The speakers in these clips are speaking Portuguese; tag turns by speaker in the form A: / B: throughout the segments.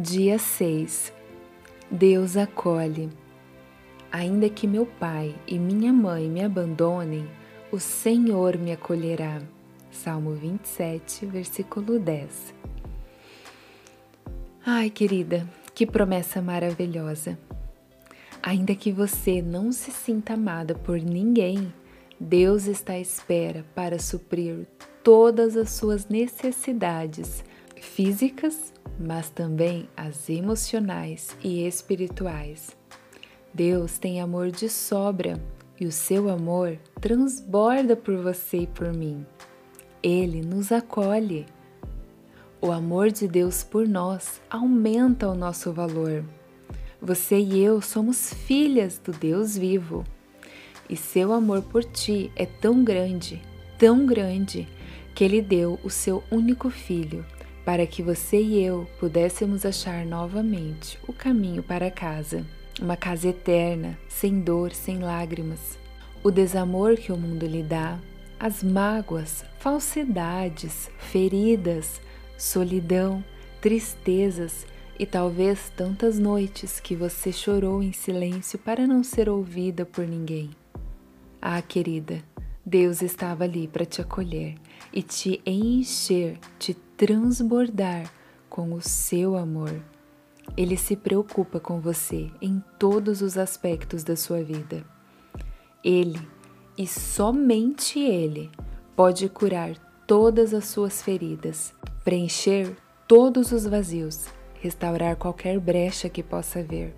A: Dia 6 Deus acolhe. Ainda que meu pai e minha mãe me abandonem, o Senhor me acolherá. Salmo 27, versículo 10. Ai, querida, que promessa maravilhosa! Ainda que você não se sinta amada por ninguém, Deus está à espera para suprir todas as suas necessidades físicas, mas também as emocionais e espirituais. Deus tem amor de sobra e o seu amor transborda por você e por mim. Ele nos acolhe. O amor de Deus por nós aumenta o nosso valor. Você e eu somos filhas do Deus vivo. E seu amor por ti é tão grande, tão grande, que ele deu o seu único filho para que você e eu pudéssemos achar novamente o caminho para casa, uma casa eterna, sem dor, sem lágrimas. O desamor que o mundo lhe dá, as mágoas, falsidades, feridas, solidão, tristezas e talvez tantas noites que você chorou em silêncio para não ser ouvida por ninguém. Ah, querida, Deus estava ali para te acolher e te encher, te transbordar com o seu amor. Ele se preocupa com você em todos os aspectos da sua vida. Ele, e somente Ele, pode curar todas as suas feridas, preencher todos os vazios, restaurar qualquer brecha que possa haver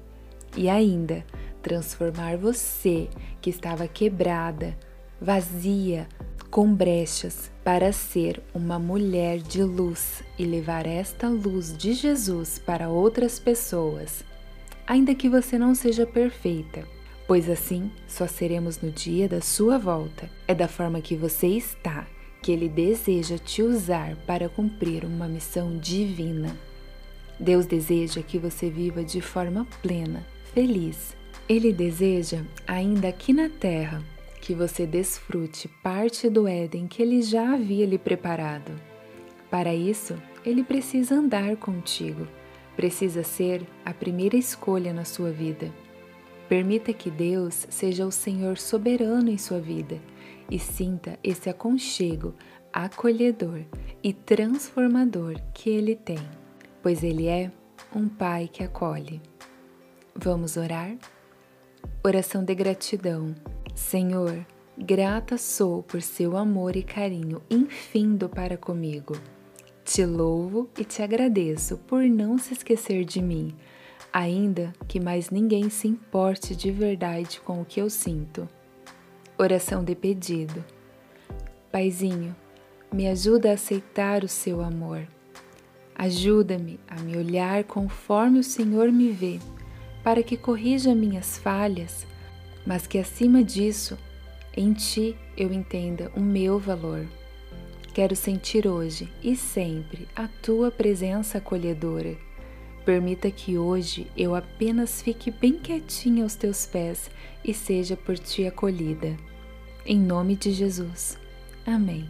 A: e ainda transformar você que estava quebrada, vazia, com brechas, para ser uma mulher de luz e levar esta luz de Jesus para outras pessoas, ainda que você não seja perfeita, pois assim só seremos no dia da sua volta. É da forma que você está que Ele deseja te usar para cumprir uma missão divina. Deus deseja que você viva de forma plena, feliz. Ele deseja, ainda aqui na terra, que você desfrute parte do Éden que ele já havia lhe preparado. Para isso, ele precisa andar contigo, precisa ser a primeira escolha na sua vida. Permita que Deus seja o Senhor soberano em sua vida e sinta esse aconchego acolhedor e transformador que Ele tem, pois Ele é um Pai que acolhe. Vamos orar? Oração de gratidão. Senhor, grata sou por seu amor e carinho infindo para comigo. Te louvo e te agradeço por não se esquecer de mim, ainda que mais ninguém se importe de verdade com o que eu sinto. Oração de pedido. Paizinho, me ajuda a aceitar o seu amor. Ajuda-me a me olhar conforme o Senhor me vê, para que corrija minhas falhas mas que acima disso, em ti eu entenda o meu valor. Quero sentir hoje e sempre a tua presença acolhedora. Permita que hoje eu apenas fique bem quietinha aos teus pés e seja por ti acolhida. Em nome de Jesus. Amém.